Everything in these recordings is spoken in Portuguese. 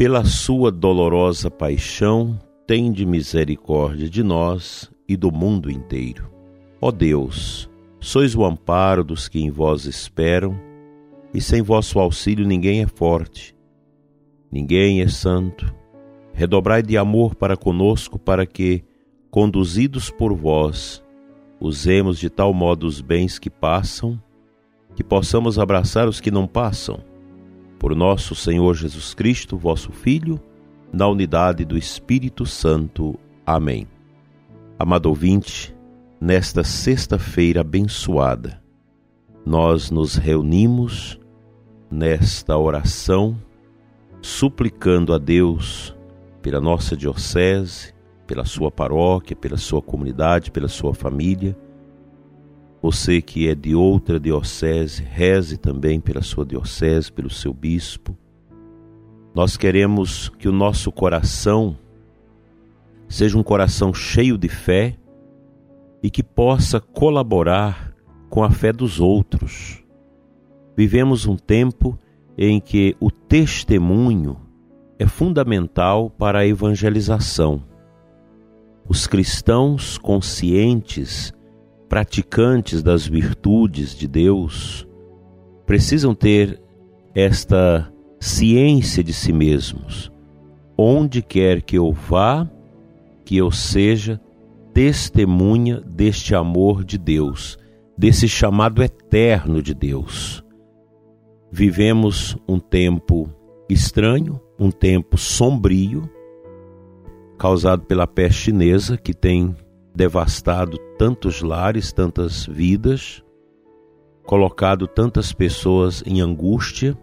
Pela sua dolorosa paixão, tende misericórdia de nós e do mundo inteiro. Ó Deus, sois o amparo dos que em vós esperam, e sem vosso auxílio ninguém é forte, ninguém é santo. Redobrai de amor para conosco, para que, conduzidos por vós, usemos de tal modo os bens que passam, que possamos abraçar os que não passam por nosso Senhor Jesus Cristo, vosso Filho, na unidade do Espírito Santo. Amém. Amado ouvinte, nesta sexta-feira abençoada, nós nos reunimos nesta oração, suplicando a Deus pela nossa diocese, pela sua paróquia, pela sua comunidade, pela sua família você que é de outra diocese, reze também pela sua diocese, pelo seu bispo. Nós queremos que o nosso coração seja um coração cheio de fé e que possa colaborar com a fé dos outros. Vivemos um tempo em que o testemunho é fundamental para a evangelização. Os cristãos conscientes praticantes das virtudes de Deus precisam ter esta ciência de si mesmos. Onde quer que eu vá, que eu seja testemunha deste amor de Deus, desse chamado eterno de Deus. Vivemos um tempo estranho, um tempo sombrio, causado pela peste chinesa que tem devastado tantos lares, tantas vidas, colocado tantas pessoas em angústia,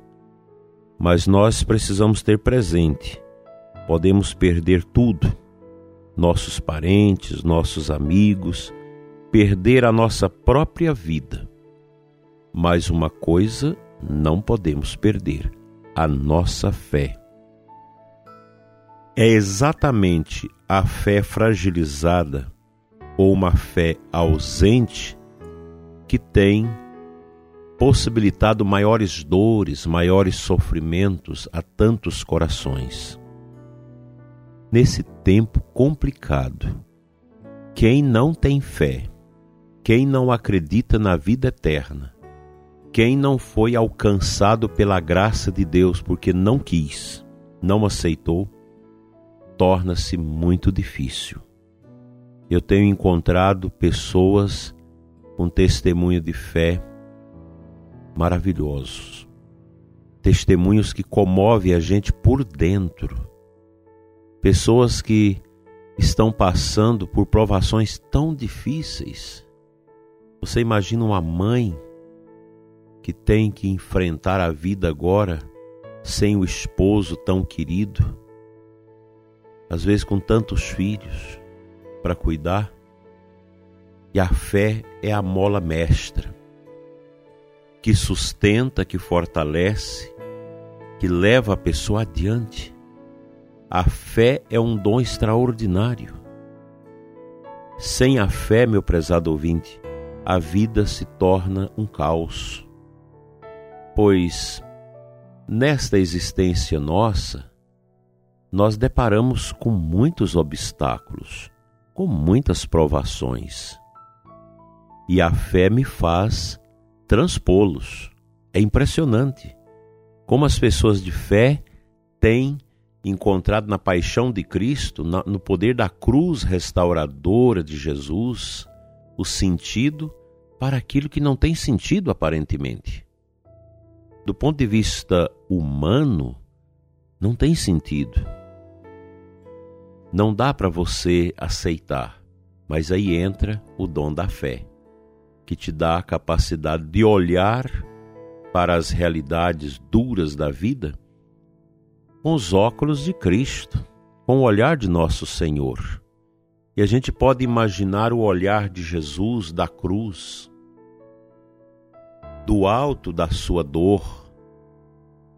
mas nós precisamos ter presente: podemos perder tudo, nossos parentes, nossos amigos, perder a nossa própria vida. Mas uma coisa não podemos perder: a nossa fé. É exatamente a fé fragilizada ou uma fé ausente que tem possibilitado maiores dores, maiores sofrimentos a tantos corações. Nesse tempo complicado, quem não tem fé, quem não acredita na vida eterna, quem não foi alcançado pela graça de Deus porque não quis, não aceitou, torna-se muito difícil eu tenho encontrado pessoas com testemunho de fé maravilhosos. Testemunhos que comovem a gente por dentro. Pessoas que estão passando por provações tão difíceis. Você imagina uma mãe que tem que enfrentar a vida agora sem o esposo tão querido, às vezes com tantos filhos para cuidar. E a fé é a mola mestra que sustenta, que fortalece, que leva a pessoa adiante. A fé é um dom extraordinário. Sem a fé, meu prezado ouvinte, a vida se torna um caos. Pois nesta existência nossa, nós deparamos com muitos obstáculos com muitas provações. E a fé me faz transpô-los. É impressionante como as pessoas de fé têm encontrado na paixão de Cristo, no poder da cruz restauradora de Jesus, o sentido para aquilo que não tem sentido aparentemente. Do ponto de vista humano, não tem sentido não dá para você aceitar, mas aí entra o dom da fé, que te dá a capacidade de olhar para as realidades duras da vida com os óculos de Cristo, com o olhar de nosso Senhor. E a gente pode imaginar o olhar de Jesus da cruz, do alto da sua dor,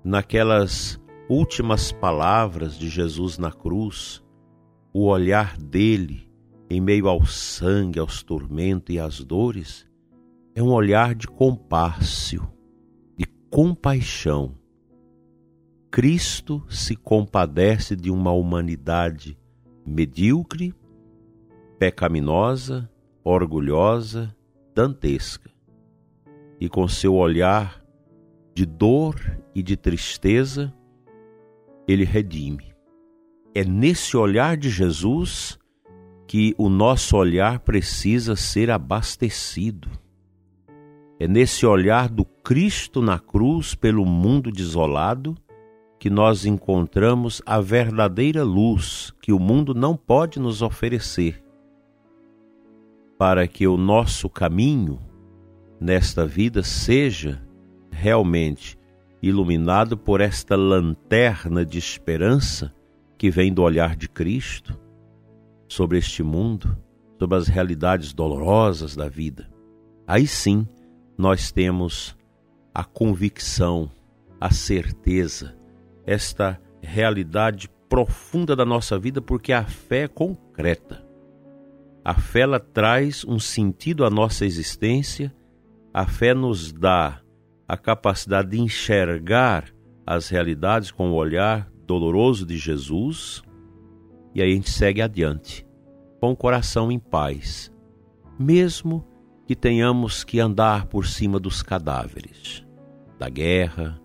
naquelas últimas palavras de Jesus na cruz, o olhar dele em meio ao sangue, aos tormentos e às dores, é um olhar de compácio, de compaixão. Cristo se compadece de uma humanidade medíocre, pecaminosa, orgulhosa, dantesca. E com seu olhar de dor e de tristeza, ele redime. É nesse olhar de Jesus que o nosso olhar precisa ser abastecido. É nesse olhar do Cristo na cruz pelo mundo desolado que nós encontramos a verdadeira luz que o mundo não pode nos oferecer, para que o nosso caminho nesta vida seja realmente iluminado por esta lanterna de esperança que vem do olhar de Cristo sobre este mundo, sobre as realidades dolorosas da vida, aí sim nós temos a convicção, a certeza, esta realidade profunda da nossa vida, porque a fé é concreta. A fé ela traz um sentido à nossa existência, a fé nos dá a capacidade de enxergar as realidades com o olhar doloroso de Jesus e aí a gente segue adiante, com o coração em paz, mesmo que tenhamos que andar por cima dos cadáveres, da guerra,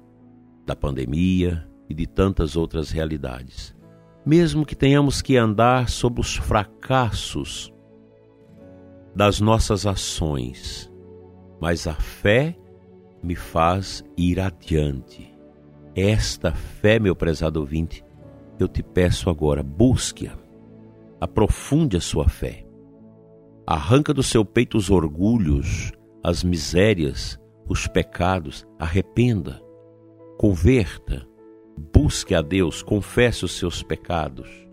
da pandemia e de tantas outras realidades. Mesmo que tenhamos que andar sobre os fracassos das nossas ações, mas a fé me faz ir adiante. Esta fé, meu prezado ouvinte, eu te peço agora, busque-a, aprofunde a sua fé. Arranca do seu peito os orgulhos, as misérias, os pecados, arrependa, converta, busque a Deus, confesse os seus pecados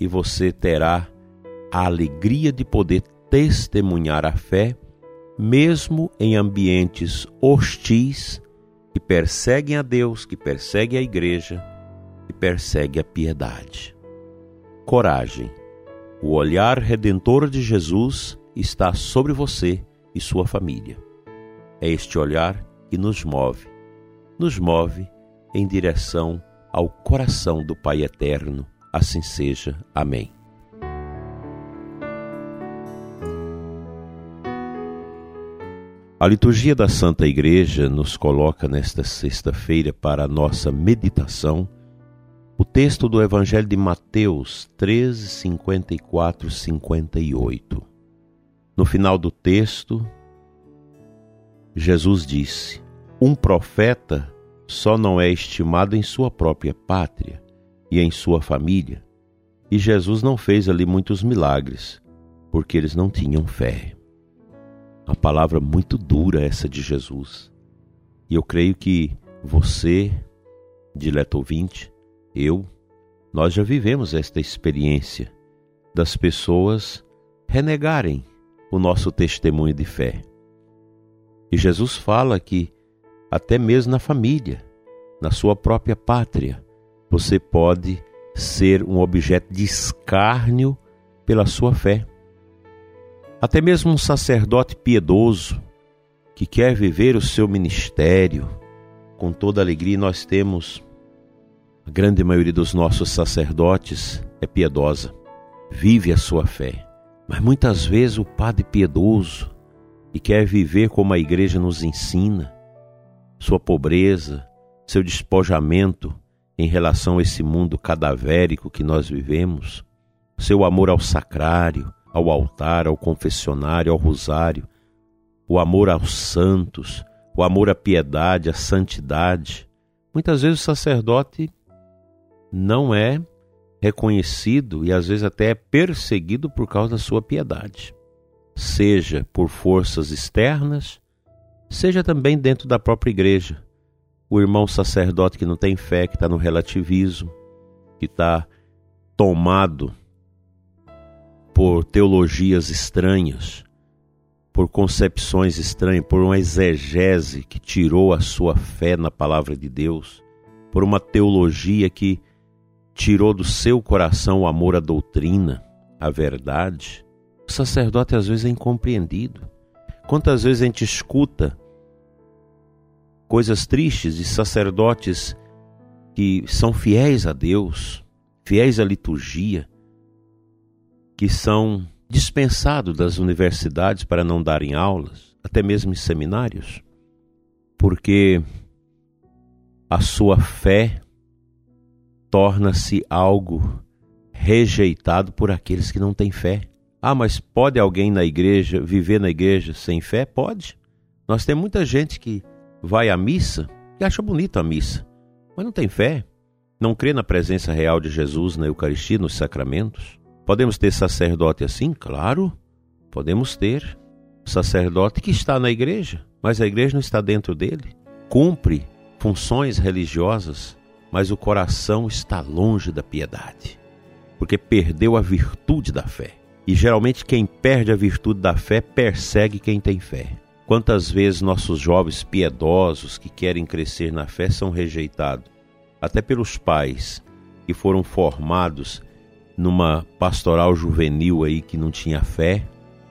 e você terá a alegria de poder testemunhar a fé, mesmo em ambientes hostis que perseguem a Deus, que perseguem a igreja e persegue a piedade. Coragem. O olhar redentor de Jesus está sobre você e sua família. É este olhar que nos move, nos move em direção ao coração do Pai eterno. Assim seja. Amém. A liturgia da Santa Igreja nos coloca nesta sexta-feira para a nossa meditação o texto do Evangelho de Mateus 13, 54, 58. No final do texto, Jesus disse: Um profeta só não é estimado em sua própria pátria e em sua família. E Jesus não fez ali muitos milagres, porque eles não tinham fé. Uma palavra muito dura essa de Jesus. E eu creio que você, dileto ouvinte, eu, nós já vivemos esta experiência das pessoas renegarem o nosso testemunho de fé. E Jesus fala que até mesmo na família, na sua própria pátria, você pode ser um objeto de escárnio pela sua fé. Até mesmo um sacerdote piedoso que quer viver o seu ministério com toda alegria, nós temos a grande maioria dos nossos sacerdotes é piedosa, vive a sua fé, mas muitas vezes o padre piedoso e quer viver como a igreja nos ensina, sua pobreza, seu despojamento em relação a esse mundo cadavérico que nós vivemos, seu amor ao sacrário, ao altar, ao confessionário, ao rosário, o amor aos santos, o amor à piedade, à santidade. Muitas vezes o sacerdote não é reconhecido e às vezes até é perseguido por causa da sua piedade, seja por forças externas, seja também dentro da própria igreja. O irmão sacerdote que não tem fé, que está no relativismo, que está tomado por teologias estranhas, por concepções estranhas, por uma exegese que tirou a sua fé na palavra de Deus, por uma teologia que tirou do seu coração o amor à doutrina, à verdade. O sacerdote às vezes é incompreendido. Quantas vezes a gente escuta coisas tristes de sacerdotes que são fiéis a Deus, fiéis à liturgia, que são dispensados das universidades para não darem aulas, até mesmo em seminários, porque a sua fé torna-se algo rejeitado por aqueles que não têm fé. Ah, mas pode alguém na igreja viver na igreja sem fé? Pode. Nós temos muita gente que vai à missa e acha bonita a missa, mas não tem fé, não crê na presença real de Jesus na Eucaristia, nos sacramentos? Podemos ter sacerdote assim? Claro, podemos ter. Sacerdote que está na igreja, mas a igreja não está dentro dele. Cumpre funções religiosas, mas o coração está longe da piedade, porque perdeu a virtude da fé. E geralmente quem perde a virtude da fé persegue quem tem fé. Quantas vezes nossos jovens piedosos que querem crescer na fé são rejeitados até pelos pais que foram formados numa pastoral juvenil aí que não tinha fé,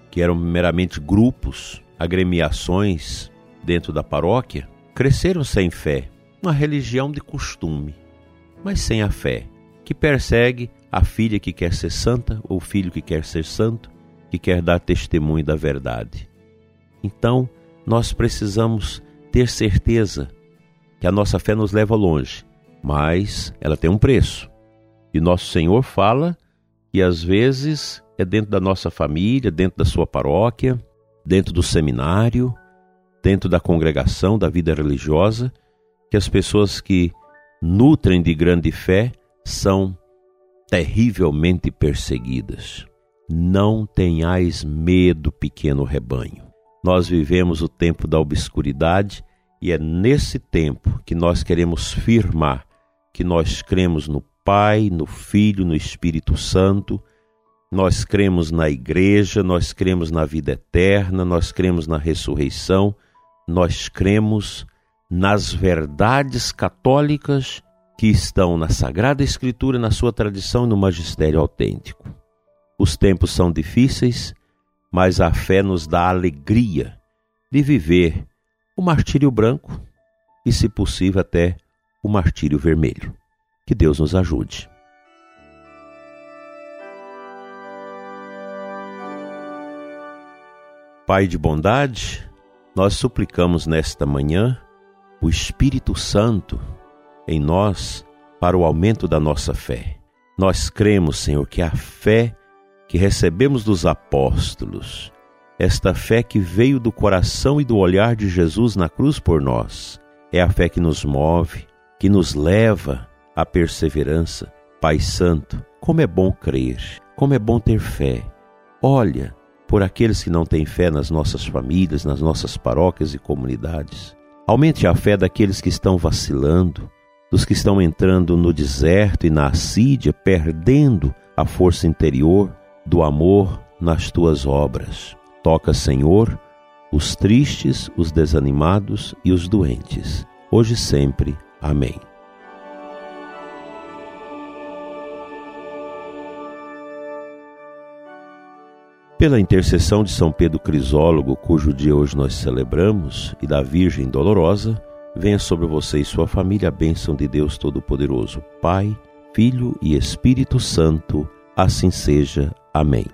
que eram meramente grupos, agremiações dentro da paróquia, cresceram sem fé, uma religião de costume, mas sem a fé, que persegue a filha que quer ser santa ou o filho que quer ser santo, que quer dar testemunho da verdade. Então, nós precisamos ter certeza que a nossa fé nos leva longe mas ela tem um preço. E nosso Senhor fala que às vezes é dentro da nossa família, dentro da sua paróquia, dentro do seminário, dentro da congregação, da vida religiosa, que as pessoas que nutrem de grande fé são terrivelmente perseguidas. Não tenhais medo, pequeno rebanho. Nós vivemos o tempo da obscuridade e é nesse tempo que nós queremos firmar que nós cremos no Pai, no Filho, no Espírito Santo, nós cremos na Igreja, nós cremos na vida eterna, nós cremos na ressurreição, nós cremos nas verdades católicas que estão na Sagrada Escritura, na sua tradição e no magistério autêntico. Os tempos são difíceis, mas a fé nos dá alegria de viver o martírio branco e, se possível, até o martírio vermelho. Que Deus nos ajude. Pai de bondade, nós suplicamos nesta manhã o Espírito Santo em nós para o aumento da nossa fé. Nós cremos, Senhor, que a fé que recebemos dos apóstolos, esta fé que veio do coração e do olhar de Jesus na cruz por nós, é a fé que nos move, que nos leva à perseverança. Pai Santo, como é bom crer, como é bom ter fé. Olha por aqueles que não têm fé nas nossas famílias, nas nossas paróquias e comunidades. Aumente a fé daqueles que estão vacilando, dos que estão entrando no deserto e na assídia, perdendo a força interior do amor nas tuas obras. Toca, Senhor, os tristes, os desanimados e os doentes, hoje e sempre. Amém. Pela intercessão de São Pedro Crisólogo, cujo dia hoje nós celebramos, e da Virgem Dolorosa, venha sobre você e sua família a bênção de Deus Todo-Poderoso, Pai, Filho e Espírito Santo. Assim seja. Amém.